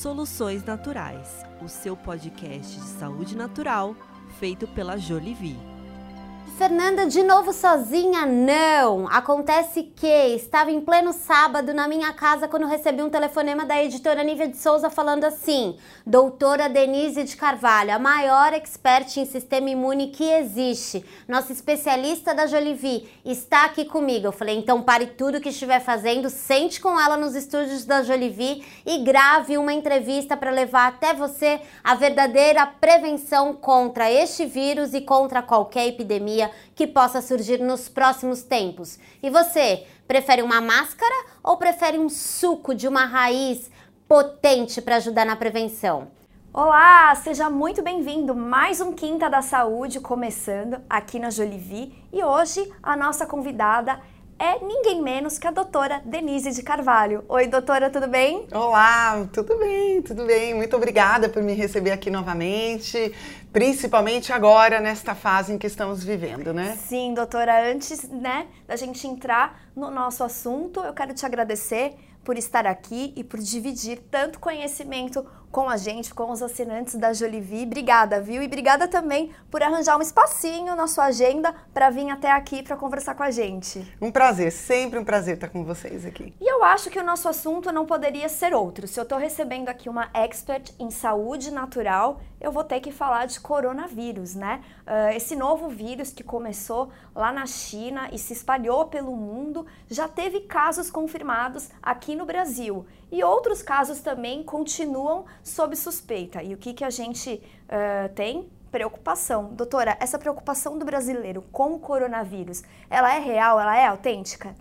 Soluções Naturais, o seu podcast de saúde natural feito pela Jolivie. Fernanda de novo sozinha? Não! Acontece que estava em pleno sábado na minha casa quando recebi um telefonema da editora Nívia de Souza falando assim: Doutora Denise de Carvalho, a maior expert em sistema imune que existe, nossa especialista da Jolivie, está aqui comigo. Eu falei: então pare tudo que estiver fazendo, sente com ela nos estúdios da Jolivie e grave uma entrevista para levar até você a verdadeira prevenção contra este vírus e contra qualquer epidemia que possa surgir nos próximos tempos. E você, prefere uma máscara ou prefere um suco de uma raiz potente para ajudar na prevenção? Olá, seja muito bem-vindo. Mais um Quinta da Saúde começando aqui na Jolivie e hoje a nossa convidada é ninguém menos que a doutora Denise de Carvalho. Oi, doutora, tudo bem? Olá, tudo bem, tudo bem. Muito obrigada por me receber aqui novamente, principalmente agora nesta fase em que estamos vivendo, né? Sim, doutora, antes, né, da gente entrar no nosso assunto, eu quero te agradecer por estar aqui e por dividir tanto conhecimento com a gente, com os assinantes da Jolivie. Obrigada, viu? E obrigada também por arranjar um espacinho na sua agenda para vir até aqui para conversar com a gente. Um prazer, sempre um prazer estar com vocês aqui. E eu acho que o nosso assunto não poderia ser outro. Se eu estou recebendo aqui uma expert em saúde natural, eu vou ter que falar de coronavírus, né? Uh, esse novo vírus que começou lá na China e se espalhou pelo mundo já teve casos confirmados aqui no Brasil. E outros casos também continuam sob suspeita. E o que, que a gente uh, tem? Preocupação. Doutora, essa preocupação do brasileiro com o coronavírus, ela é real, ela é autêntica?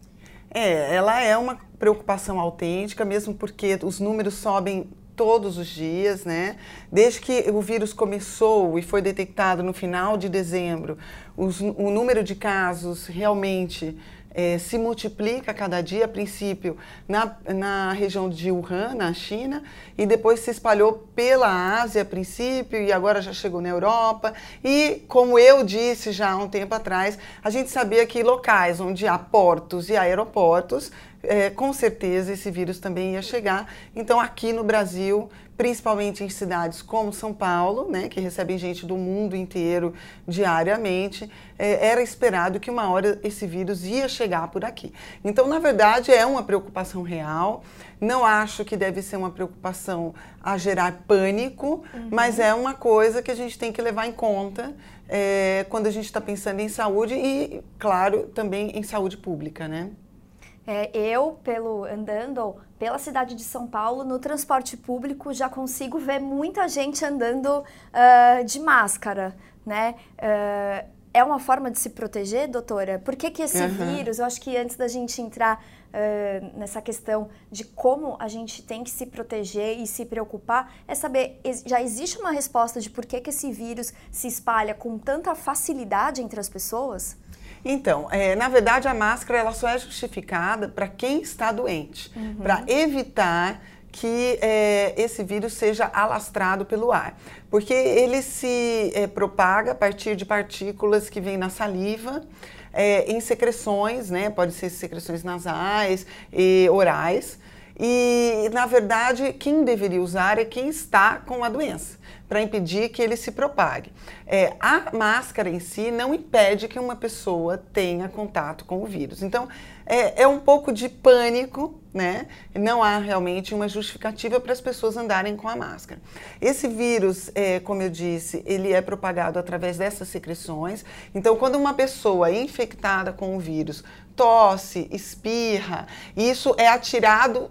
É, ela é uma preocupação autêntica, mesmo porque os números sobem todos os dias, né? Desde que o vírus começou e foi detectado no final de dezembro, os, o número de casos realmente é, se multiplica cada dia, a princípio na, na região de Wuhan, na China, e depois se espalhou pela Ásia a princípio, e agora já chegou na Europa. E, como eu disse já há um tempo atrás, a gente sabia que locais onde há portos e aeroportos, é, com certeza esse vírus também ia chegar. Então, aqui no Brasil, principalmente em cidades como São Paulo, né, que recebem gente do mundo inteiro diariamente, é, era esperado que uma hora esse vírus ia chegar por aqui. Então, na verdade, é uma preocupação real. Não acho que deve ser uma preocupação a gerar pânico, uhum. mas é uma coisa que a gente tem que levar em conta é, quando a gente está pensando em saúde e, claro, também em saúde pública, né? É, eu, pelo andando pela cidade de São Paulo, no transporte público, já consigo ver muita gente andando uh, de máscara, né? Uh, é uma forma de se proteger, doutora? Por que, que esse uhum. vírus, eu acho que antes da gente entrar uh, nessa questão de como a gente tem que se proteger e se preocupar, é saber, já existe uma resposta de por que, que esse vírus se espalha com tanta facilidade entre as pessoas? Então, é, na verdade, a máscara ela só é justificada para quem está doente, uhum. para evitar que é, esse vírus seja alastrado pelo ar, porque ele se é, propaga a partir de partículas que vêm na saliva, é, em secreções, né? Pode ser secreções nasais e orais. E, na verdade, quem deveria usar é quem está com a doença para impedir que ele se propague. É, a máscara em si não impede que uma pessoa tenha contato com o vírus. Então, é, é um pouco de pânico, né? Não há realmente uma justificativa para as pessoas andarem com a máscara. Esse vírus, é, como eu disse, ele é propagado através dessas secreções. Então, quando uma pessoa é infectada com o vírus tosse, espirra, isso é atirado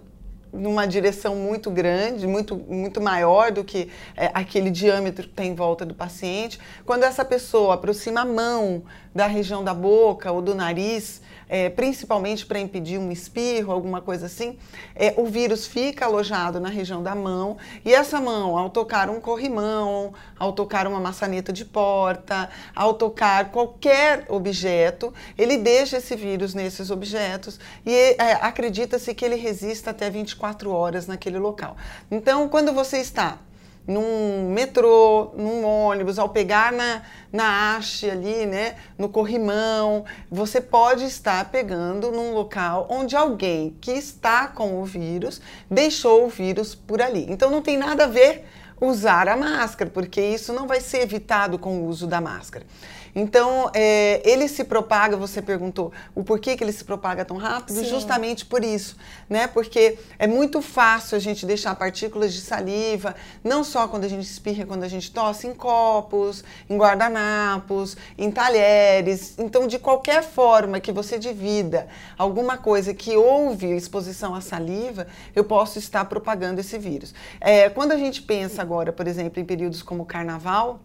numa direção muito grande, muito, muito maior do que é, aquele diâmetro que está em volta do paciente. Quando essa pessoa aproxima a mão da região da boca ou do nariz, é, principalmente para impedir um espirro, alguma coisa assim, é, o vírus fica alojado na região da mão e essa mão, ao tocar um corrimão, ao tocar uma maçaneta de porta, ao tocar qualquer objeto, ele deixa esse vírus nesses objetos e é, acredita-se que ele resista até 24 horas naquele local. Então, quando você está num metrô, num ônibus, ao pegar na, na haste ali, né, no corrimão, você pode estar pegando num local onde alguém que está com o vírus deixou o vírus por ali. Então não tem nada a ver usar a máscara, porque isso não vai ser evitado com o uso da máscara. Então, é, ele se propaga, você perguntou o porquê que ele se propaga tão rápido, Sim. justamente por isso, né? Porque é muito fácil a gente deixar partículas de saliva, não só quando a gente espirra, quando a gente tosse, em copos, em guardanapos, em talheres. Então, de qualquer forma que você divida alguma coisa que houve exposição à saliva, eu posso estar propagando esse vírus. É, quando a gente pensa agora, por exemplo, em períodos como o carnaval,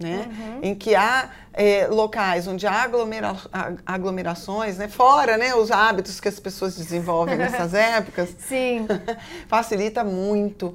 né? Uhum. Em que há é, locais onde há aglomera aglomerações, né? fora né, os hábitos que as pessoas desenvolvem nessas épocas, Sim. facilita muito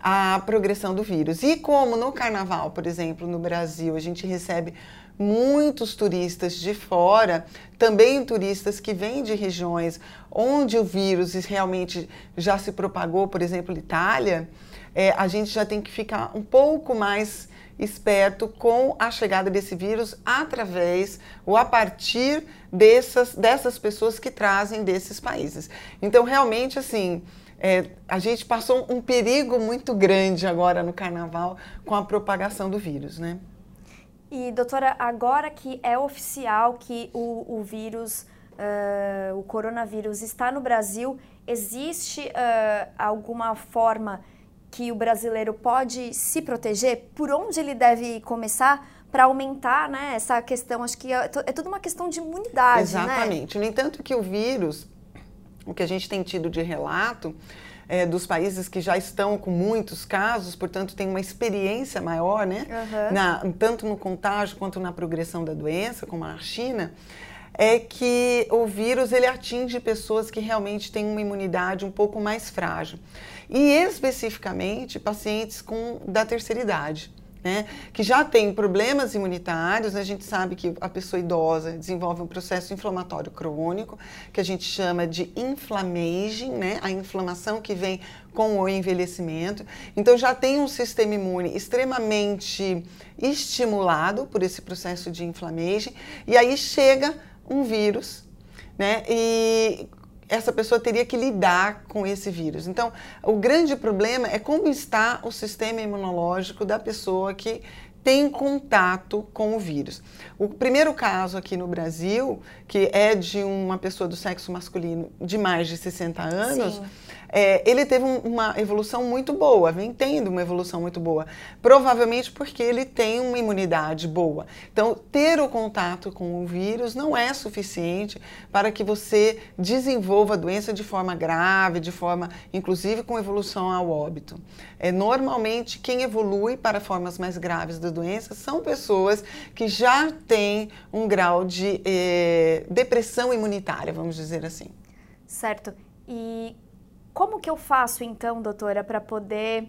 a progressão do vírus. E como no carnaval, por exemplo, no Brasil, a gente recebe muitos turistas de fora, também turistas que vêm de regiões onde o vírus realmente já se propagou, por exemplo, Itália, é, a gente já tem que ficar um pouco mais esperto com a chegada desse vírus através ou a partir dessas, dessas pessoas que trazem desses países. Então, realmente, assim, é, a gente passou um perigo muito grande agora no carnaval com a propagação do vírus, né? E, doutora, agora que é oficial que o, o vírus, uh, o coronavírus está no Brasil, existe uh, alguma forma que o brasileiro pode se proteger? Por onde ele deve começar para aumentar né, essa questão? Acho que é, é tudo uma questão de imunidade. Né? Exatamente. Né? No entanto, que o vírus, o que a gente tem tido de relato, é, dos países que já estão com muitos casos, portanto, tem uma experiência maior, né? Uhum. Na, tanto no contágio quanto na progressão da doença, como a China, é que o vírus ele atinge pessoas que realmente têm uma imunidade um pouco mais frágil e especificamente pacientes com da terceira idade. Né, que já tem problemas imunitários, né, a gente sabe que a pessoa idosa desenvolve um processo inflamatório crônico, que a gente chama de inflammaging, né, a inflamação que vem com o envelhecimento. Então já tem um sistema imune extremamente estimulado por esse processo de inflammaging, e aí chega um vírus, né, e essa pessoa teria que lidar com esse vírus. Então, o grande problema é como está o sistema imunológico da pessoa que tem contato com o vírus. O primeiro caso aqui no Brasil, que é de uma pessoa do sexo masculino de mais de 60 anos, Sim é, ele teve um, uma evolução muito boa, vem tendo uma evolução muito boa. Provavelmente porque ele tem uma imunidade boa. Então, ter o contato com o vírus não é suficiente para que você desenvolva a doença de forma grave, de forma, inclusive, com evolução ao óbito. É, normalmente, quem evolui para formas mais graves da doença são pessoas que já têm um grau de eh, depressão imunitária, vamos dizer assim. Certo. E como que eu faço então, doutora, para poder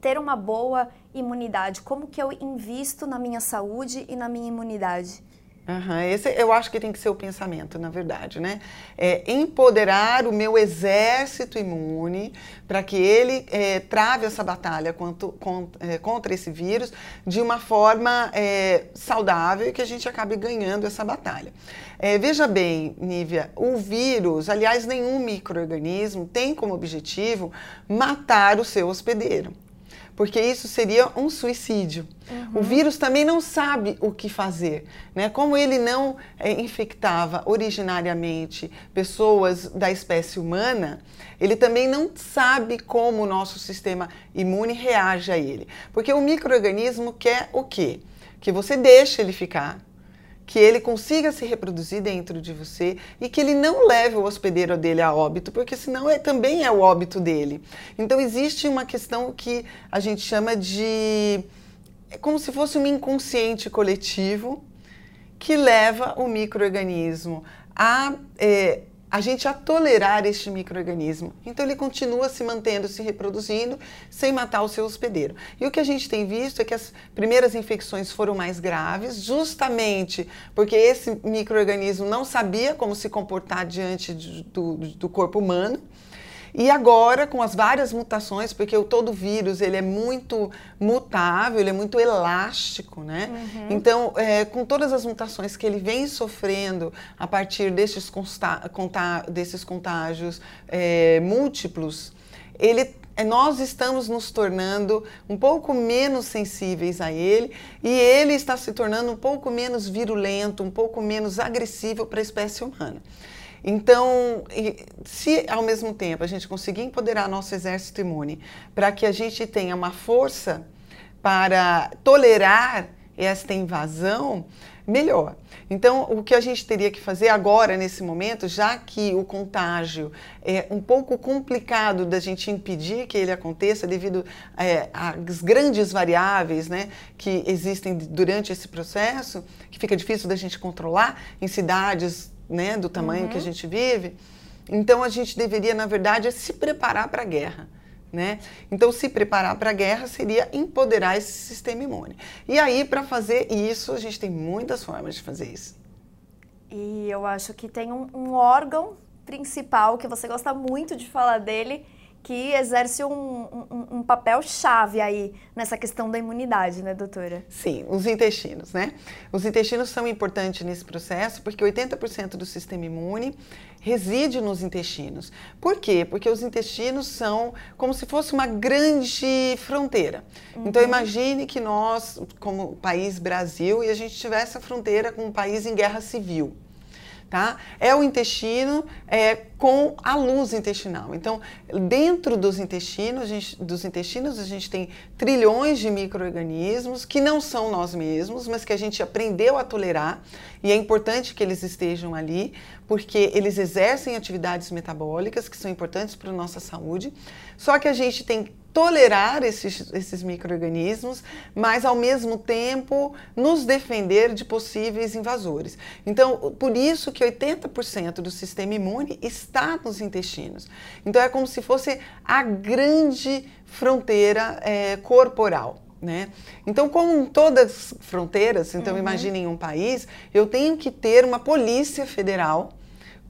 ter uma boa imunidade? Como que eu invisto na minha saúde e na minha imunidade? Uhum, esse eu acho que tem que ser o pensamento, na verdade, né? É empoderar o meu exército imune para que ele é, trave essa batalha quanto, é, contra esse vírus de uma forma é, saudável e que a gente acabe ganhando essa batalha. É, veja bem, Nívia, o vírus, aliás, nenhum microorganismo tem como objetivo matar o seu hospedeiro porque isso seria um suicídio. Uhum. O vírus também não sabe o que fazer, né? Como ele não é, infectava originariamente pessoas da espécie humana, ele também não sabe como o nosso sistema imune reage a ele. Porque o microorganismo quer o quê? Que você deixe ele ficar que ele consiga se reproduzir dentro de você e que ele não leve o hospedeiro dele a óbito, porque senão é, também é o óbito dele. Então existe uma questão que a gente chama de é como se fosse um inconsciente coletivo que leva o microorganismo a é, a gente a tolerar este microorganismo. Então ele continua se mantendo, se reproduzindo, sem matar o seu hospedeiro. E o que a gente tem visto é que as primeiras infecções foram mais graves, justamente porque esse microorganismo não sabia como se comportar diante do, do corpo humano. E agora, com as várias mutações, porque o todo vírus ele é muito mutável, ele é muito elástico, né? Uhum. Então, é, com todas as mutações que ele vem sofrendo a partir desses, desses contágios é, múltiplos, ele é, nós estamos nos tornando um pouco menos sensíveis a ele e ele está se tornando um pouco menos virulento, um pouco menos agressivo para a espécie humana. Então, se ao mesmo tempo a gente conseguir empoderar nosso exército imune para que a gente tenha uma força para tolerar esta invasão, melhor. Então, o que a gente teria que fazer agora, nesse momento, já que o contágio é um pouco complicado da gente impedir que ele aconteça devido é, às grandes variáveis né, que existem durante esse processo, que fica difícil da gente controlar em cidades né, do tamanho uhum. que a gente vive. Então, a gente deveria, na verdade, se preparar para a guerra. Né? Então, se preparar para a guerra seria empoderar esse sistema imune. E aí, para fazer isso, a gente tem muitas formas de fazer isso. E eu acho que tem um, um órgão principal que você gosta muito de falar dele, que exerce um, um, um, papel chave aí nessa questão da imunidade, né, doutora? Sim, os intestinos, né? Os intestinos são importantes nesse processo porque 80% do sistema imune reside nos intestinos. Por quê? Porque os intestinos são como se fosse uma grande fronteira. Uhum. Então imagine que nós, como país Brasil, e a gente tivesse a fronteira com um país em guerra civil tá? É o intestino é, com a luz intestinal. Então, dentro dos intestinos, gente, dos intestinos, a gente tem trilhões de micro-organismos que não são nós mesmos, mas que a gente aprendeu a tolerar e é importante que eles estejam ali, porque eles exercem atividades metabólicas que são importantes para a nossa saúde. Só que a gente tem tolerar esses, esses micro-organismos, mas ao mesmo tempo nos defender de possíveis invasores. Então, por isso que 80% do sistema imune está nos intestinos. Então, é como se fosse a grande fronteira é, corporal. Né? Então, como todas as fronteiras, então uhum. imaginem um país, eu tenho que ter uma polícia federal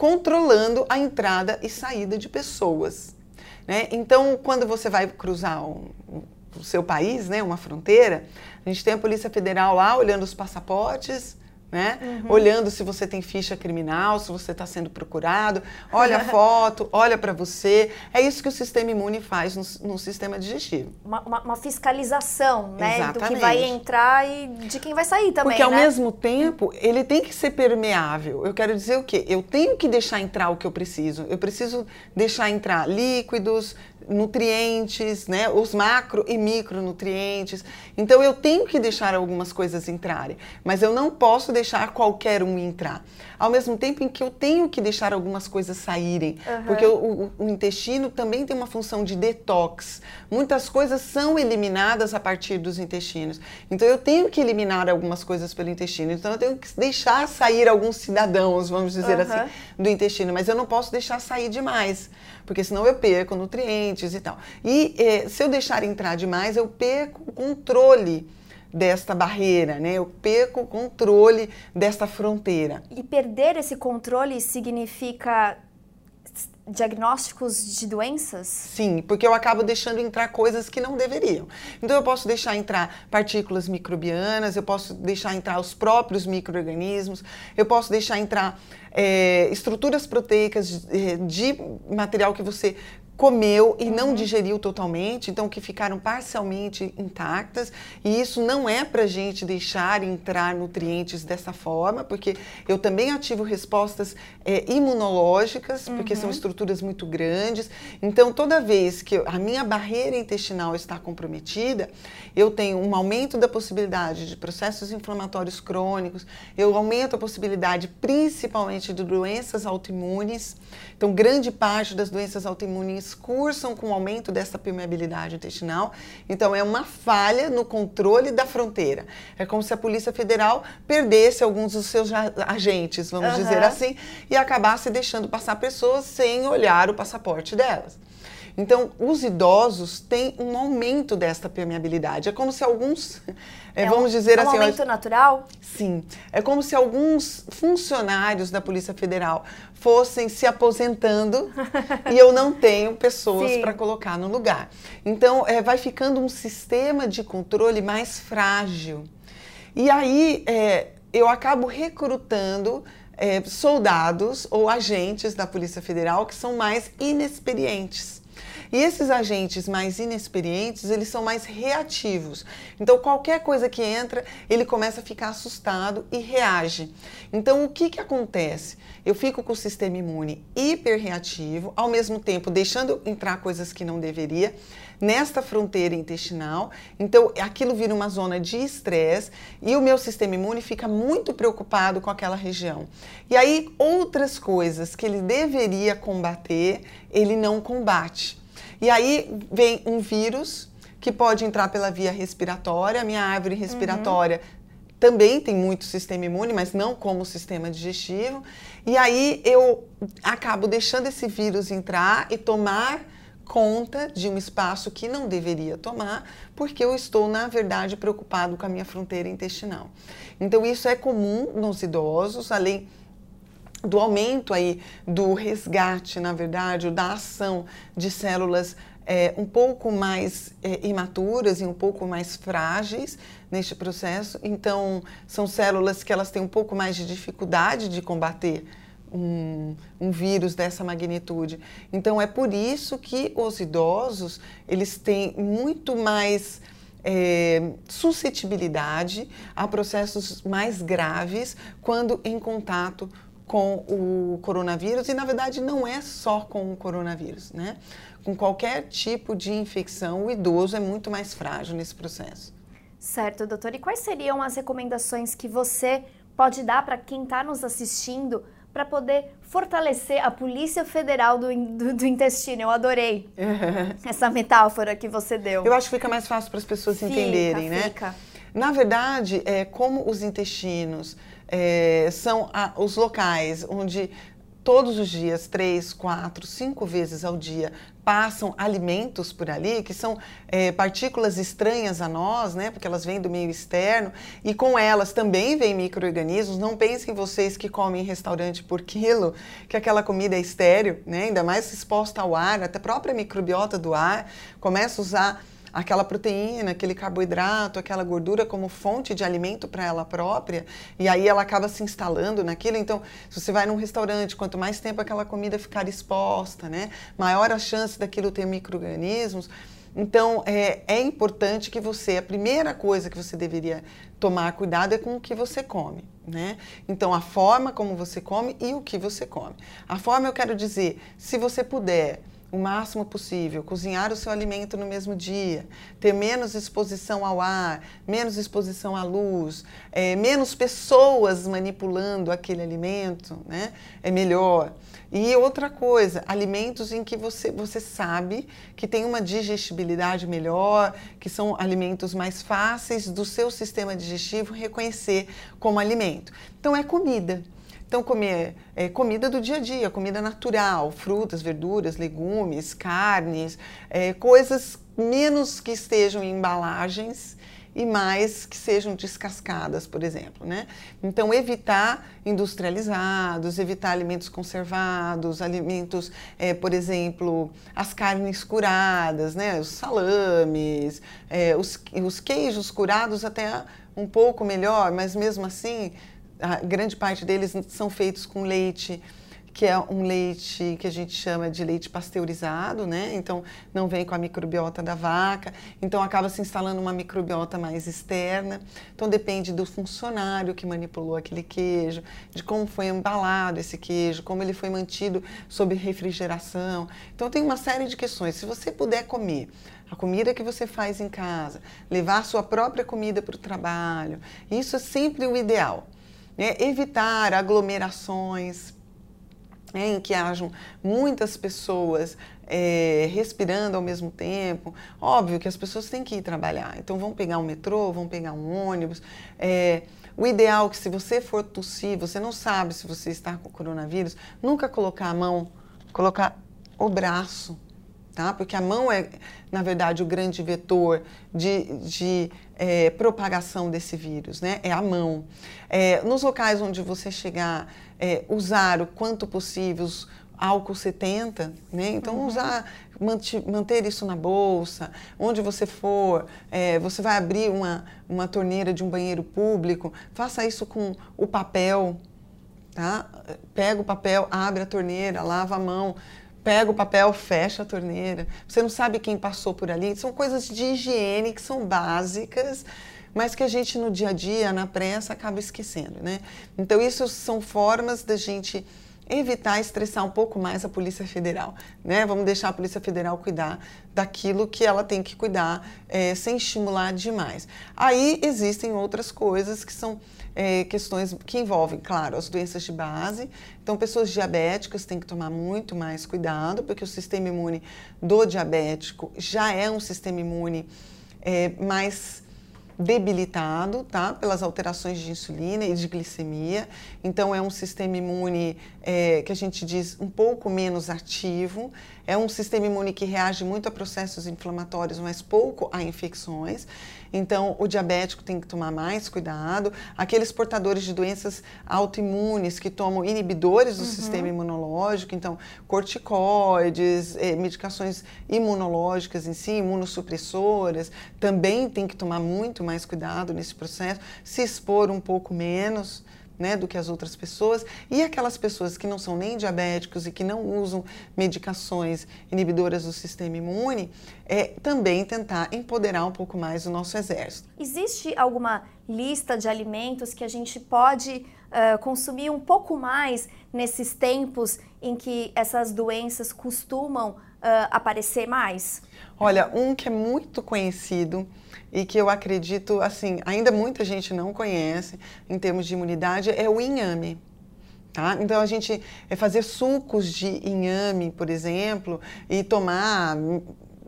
controlando a entrada e saída de pessoas. Né? Então, quando você vai cruzar um, o seu país, né, uma fronteira, a gente tem a Polícia Federal lá olhando os passaportes, né? Uhum. Olhando se você tem ficha criminal, se você está sendo procurado, olha a foto, olha para você. É isso que o sistema imune faz no, no sistema digestivo. Uma, uma, uma, fiscalização, né? Exatamente. Do que vai entrar e de quem vai sair também. Porque ao né? mesmo tempo, ele tem que ser permeável. Eu quero dizer o quê? Eu tenho que deixar entrar o que eu preciso. Eu preciso deixar entrar líquidos, nutrientes, né, os macro e micronutrientes. Então eu tenho que deixar algumas coisas entrarem, mas eu não posso deixar qualquer um entrar. Ao mesmo tempo em que eu tenho que deixar algumas coisas saírem, uhum. porque o, o, intestino também tem uma função de detox. Muitas coisas são eliminadas a partir dos intestinos. Então eu tenho que eliminar algumas coisas pelo intestino. Então eu tenho que deixar sair alguns cidadãos, vamos dizer uhum. assim, do intestino, mas eu não posso deixar sair demais, porque senão eu perco nutrientes e tal. E eh, se eu deixar entrar demais, eu perco o controle desta barreira, né? Eu perco o controle desta fronteira. E perder esse controle significa diagnósticos de doenças? Sim, porque eu acabo deixando entrar coisas que não deveriam. Então eu posso deixar entrar partículas microbianas, eu posso deixar entrar os próprios microorganismos, eu posso deixar entrar é, estruturas proteicas de, de material que você comeu e não uhum. digeriu totalmente, então que ficaram parcialmente intactas. E isso não é para gente deixar entrar nutrientes dessa forma, porque eu também ativo respostas é, imunológicas, porque uhum. são estruturas muito grandes. Então, toda vez que a minha barreira intestinal está comprometida, eu tenho um aumento da possibilidade de processos inflamatórios crônicos, eu aumento a possibilidade principalmente de doenças autoimunes. Então, grande parte das doenças autoimunes cursam com o aumento dessa permeabilidade intestinal. Então, é uma falha no controle da fronteira. É como se a Polícia Federal perdesse alguns dos seus agentes, vamos uhum. dizer assim, e acabasse deixando passar pessoas sem olhar o passaporte delas. Então, os idosos têm um aumento desta permeabilidade. É como se alguns, é, vamos um, dizer é um assim, aumento natural. Sim, é como se alguns funcionários da Polícia Federal fossem se aposentando e eu não tenho pessoas para colocar no lugar. Então, é, vai ficando um sistema de controle mais frágil. E aí, é, eu acabo recrutando é, soldados ou agentes da Polícia Federal que são mais inexperientes. E esses agentes mais inexperientes, eles são mais reativos. Então, qualquer coisa que entra, ele começa a ficar assustado e reage. Então, o que, que acontece? Eu fico com o sistema imune hiperreativo, ao mesmo tempo deixando entrar coisas que não deveria nesta fronteira intestinal. Então, aquilo vira uma zona de estresse e o meu sistema imune fica muito preocupado com aquela região. E aí, outras coisas que ele deveria combater, ele não combate. E aí vem um vírus que pode entrar pela via respiratória, minha árvore respiratória uhum também tem muito sistema imune, mas não como o sistema digestivo. E aí eu acabo deixando esse vírus entrar e tomar conta de um espaço que não deveria tomar, porque eu estou, na verdade, preocupado com a minha fronteira intestinal. Então, isso é comum nos idosos, além do aumento aí do resgate, na verdade, da ação de células é, um pouco mais é, imaturas e um pouco mais frágeis neste processo. Então, são células que elas têm um pouco mais de dificuldade de combater um, um, vírus dessa magnitude. Então é por isso que os idosos eles têm muito mais é, suscetibilidade a processos mais graves quando em contato com o coronavírus e na verdade não é só com o coronavírus, né? Com qualquer tipo de infecção, o idoso é muito mais frágil nesse processo. Certo, doutor. E quais seriam as recomendações que você pode dar para quem está nos assistindo para poder fortalecer a Polícia Federal do, do, do Intestino. Eu adorei essa metáfora que você deu. Eu acho que fica mais fácil para as pessoas fica, entenderem, né? Fica. Na verdade, é como os intestinos é, são a, os locais onde todos os dias, três, quatro, cinco vezes ao dia, passam alimentos por ali, que são é, partículas estranhas a nós, né? Porque elas vêm do meio externo, e com elas também vêm micro-organismos. Não pensem vocês que comem em restaurante por quilo, que aquela comida é estéreo, né? Ainda mais exposta ao ar, até a própria microbiota do ar começa a usar aquela proteína, aquele carboidrato, aquela gordura como fonte de alimento para ela própria, e aí ela acaba se instalando naquilo. Então, se você vai num restaurante, quanto mais tempo aquela comida ficar exposta, né, maior a chance daquilo ter micro-organismos. Então, é, é importante que você, a primeira coisa que você deveria tomar cuidado é com o que você come, né? Então, a forma como você come e o que você come. A forma, eu quero dizer, se você puder o máximo possível, cozinhar o seu alimento no mesmo dia, ter menos exposição ao ar, menos exposição à luz, é, menos pessoas manipulando aquele alimento, né? É melhor. E outra coisa, alimentos em que você, você sabe que tem uma digestibilidade melhor, que são alimentos mais fáceis do seu sistema digestivo reconhecer como alimento. Então, é comida. Então, comer é, comida do dia a dia, comida natural, frutas, verduras, legumes, carnes, é, coisas menos que estejam em embalagens e mais que sejam descascadas, por exemplo, né? Então, evitar industrializados, evitar alimentos conservados, alimentos, é, por exemplo, as carnes curadas, né? Os salames, é, os, os queijos curados até um pouco melhor, mas mesmo assim a grande parte deles são feitos com leite que é um leite que a gente chama de leite pasteurizado, né? Então não vem com a microbiota da vaca, então acaba se instalando uma microbiota mais externa. Então depende do funcionário que manipulou aquele queijo, de como foi embalado esse queijo, como ele foi mantido sob refrigeração. Então tem uma série de questões. Se você puder comer a comida que você faz em casa, levar sua própria comida para o trabalho, isso é sempre o ideal. Né? Evitar aglomerações né, em que hajam muitas pessoas é, respirando ao mesmo tempo. Óbvio que as pessoas têm que ir trabalhar, então vão pegar um metrô, vão pegar um ônibus. É, o ideal é que se você for tossir, você não sabe se você está com coronavírus, nunca colocar a mão, colocar o braço tá? Porque a mão é, na verdade, o grande vetor de, de é, propagação desse vírus, né? É a mão. É, nos locais onde você chegar, é, usar o quanto possível os álcool 70, né? Então uhum. usar, manter isso na bolsa, onde você for, é, você vai abrir uma, uma torneira de um banheiro público, faça isso com o papel, tá? Pega o papel, abre a torneira, lava a mão, pega o papel, fecha a torneira. Você não sabe quem passou por ali. São coisas de higiene que são básicas, mas que a gente no dia a dia, na pressa, acaba esquecendo, né? Então, isso são formas da gente evitar estressar um pouco mais a Polícia Federal, né? Vamos deixar a Polícia Federal cuidar daquilo que ela tem que cuidar, é, sem estimular demais. Aí existem outras coisas que são é, questões que envolvem, claro, as doenças de base. Então, pessoas diabéticas têm que tomar muito mais cuidado, porque o sistema imune do diabético já é um sistema imune é, mais debilitado, tá? Pelas alterações de insulina e de glicemia. Então, é um sistema imune é, que a gente diz um pouco menos ativo. É um sistema imune que reage muito a processos inflamatórios, mas pouco a infecções. Então, o diabético tem que tomar mais cuidado. Aqueles portadores de doenças autoimunes que tomam inibidores do uhum. sistema imunológico, então, corticoides, eh, medicações imunológicas em si, imunossupressoras, também tem que tomar muito mais cuidado nesse processo, se expor um pouco menos né, do que as outras pessoas. E aquelas pessoas que não são nem diabéticos e que não usam medicações inibidoras do sistema imune, é também tentar empoderar um pouco mais o nosso exército. Existe alguma lista de alimentos que a gente pode uh, consumir um pouco mais nesses tempos em que essas doenças costumam uh, aparecer mais? Olha, um que é muito conhecido e que eu acredito, assim, ainda muita gente não conhece em termos de imunidade é o inhame. Tá? Então a gente é fazer sucos de inhame, por exemplo, e tomar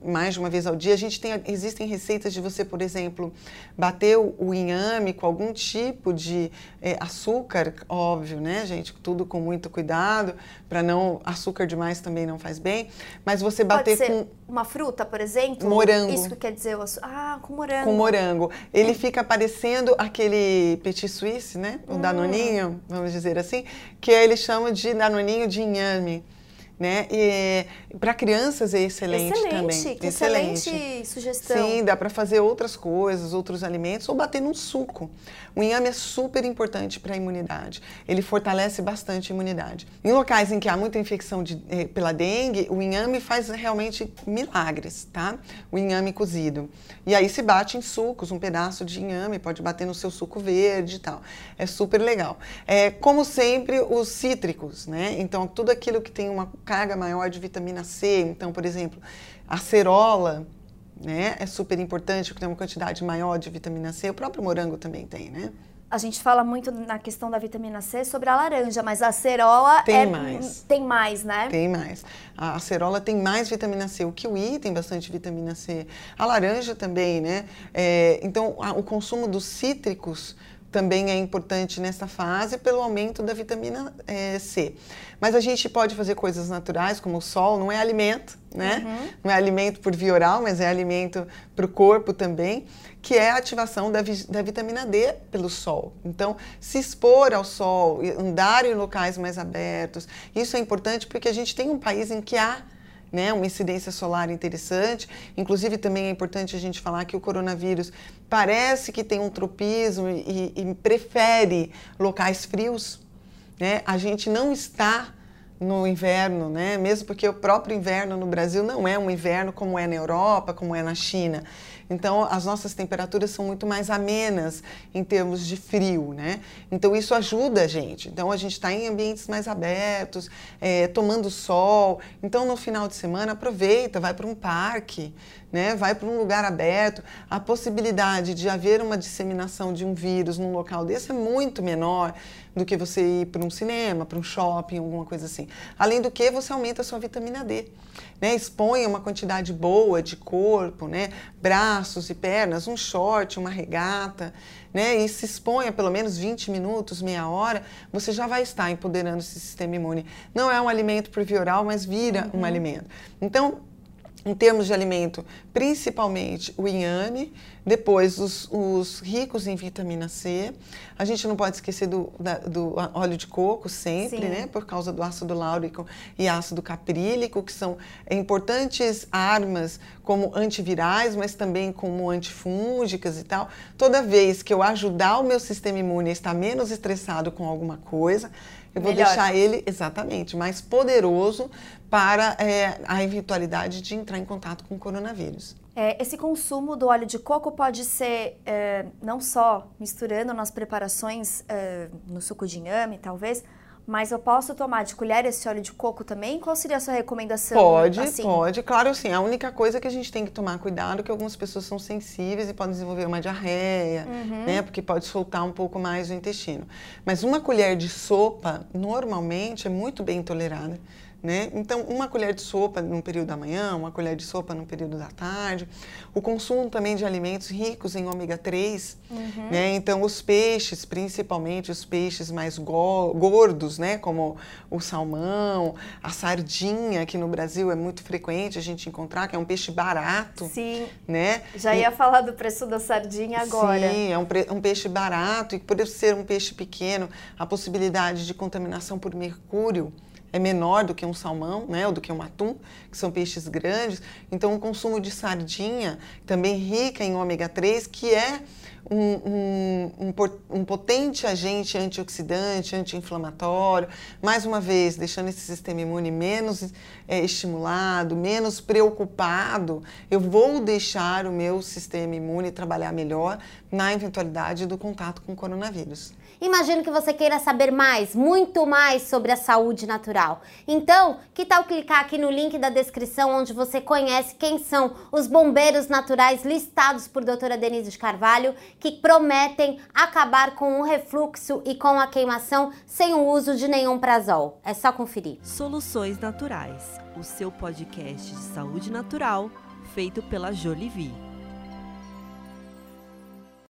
mais de uma vez ao dia. A gente tem, existem receitas de você, por exemplo, bater o, inhame com algum tipo de é, açúcar, óbvio, né, gente? Tudo com muito cuidado, para não. Açúcar demais também não faz bem. Mas você bater com. Uma fruta, por exemplo? Morango. Isso que quer dizer o Ah, com morango. Com morango. Ele fica parecendo aquele petit suisse, né? O hum. danoninho, vamos dizer assim, que eles chamam de danoninho de inhame né? E para crianças é excelente, excelente também. Que excelente. excelente sugestão. Sim, dá para fazer outras coisas, outros alimentos ou bater num suco. O inhame é super importante para a imunidade. Ele fortalece bastante a imunidade. Em locais em que há muita infecção de, eh, pela dengue, o inhame faz realmente milagres, tá? O inhame cozido. E aí se bate em sucos, um pedaço de inhame, pode bater no seu suco verde e tal. É super legal. É, como sempre, os cítricos, né? Então, tudo aquilo que tem uma carga maior de vitamina C. Então, por exemplo, a cerola né, é super importante, porque tem uma quantidade maior de vitamina C. O próprio morango também tem, né? A gente fala muito na questão da vitamina C sobre a laranja, mas a acerola tem é, mais. Tem mais, né? Tem mais. A acerola tem mais vitamina C. O kiwi tem bastante vitamina C. A laranja também, né? É, então, a, o consumo dos cítricos também é importante nessa fase pelo aumento da vitamina é, C. Mas a gente pode fazer coisas naturais, como o sol, não é alimento, né? Uhum. Não é alimento por via oral, mas é alimento para o corpo também, que é a ativação da, vi da vitamina D pelo sol. Então, se expor ao sol, andar em locais mais abertos, isso é importante porque a gente tem um país em que há né, uma incidência solar interessante. Inclusive, também é importante a gente falar que o coronavírus parece que tem um tropismo e, e prefere locais frios. Né? A gente não está no inverno, né? mesmo porque o próprio inverno no Brasil não é um inverno como é na Europa, como é na China. Então, as nossas temperaturas são muito mais amenas em termos de frio, né? Então, isso ajuda a gente. Então, a gente está em ambientes mais abertos, é, tomando sol. Então, no final de semana, aproveita, vai para um parque, né? vai para um lugar aberto. A possibilidade de haver uma disseminação de um vírus num local desse é muito menor do que você ir para um cinema, para um shopping, alguma coisa assim. Além do que, você aumenta a sua vitamina D. Né? Expõe uma quantidade boa de corpo, né? braços e pernas, um short, uma regata, né? e se exponha pelo menos 20 minutos, meia hora, você já vai estar empoderando esse sistema imune. Não é um alimento por via oral, mas vira uhum. um alimento. Então, em termos de alimento, principalmente o inhame, depois os, os, ricos em vitamina C. A gente não pode esquecer do, da, do óleo de coco sempre, Sim. né? Por causa do ácido láurico e ácido caprílico, que são importantes armas como antivirais, mas também como antifúngicas e tal. Toda vez que eu ajudar o meu sistema imune a estar menos estressado com alguma coisa, eu vou Melhor. deixar ele, exatamente, mais poderoso para é, a eventualidade de entrar em contato com o coronavírus. É, esse consumo do óleo de coco pode ser é, não só misturando nas preparações é, no suco de inhame, talvez, mas eu posso tomar de colher esse óleo de coco também? Qual seria a sua recomendação? Pode, assim? pode. Claro, sim. A única coisa que a gente tem que tomar cuidado é que algumas pessoas são sensíveis e podem desenvolver uma diarreia, uhum. né? Porque pode soltar um pouco mais o intestino. Mas uma colher de sopa, normalmente, é muito bem tolerada. Né? Então, uma colher de sopa no período da manhã, uma colher de sopa no período da tarde. O consumo também de alimentos ricos em ômega 3. Uhum. Né? Então, os peixes, principalmente os peixes mais go gordos, né? como o salmão, a sardinha, que no Brasil é muito frequente a gente encontrar, que é um peixe barato. Sim. Né? Já ia e... falar do preço da sardinha agora. Sim, é um, um peixe barato e por ser um peixe pequeno, a possibilidade de contaminação por mercúrio é menor do que um salmão, né, ou do que um atum, que são peixes grandes. Então, o consumo de sardinha, também rica em ômega 3, que é um, um, um, um potente agente antioxidante, anti-inflamatório, mais uma vez, deixando esse sistema imune menos é, estimulado, menos preocupado, eu vou deixar o meu sistema imune trabalhar melhor na eventualidade do contato com o coronavírus. Imagino que você queira saber mais, muito mais sobre a saúde natural. Então, que tal clicar aqui no link da descrição onde você conhece quem são os bombeiros naturais listados por doutora Denise de Carvalho que prometem acabar com o refluxo e com a queimação sem o uso de nenhum prazol. É só conferir. Soluções Naturais, o seu podcast de saúde natural feito pela Jolivie.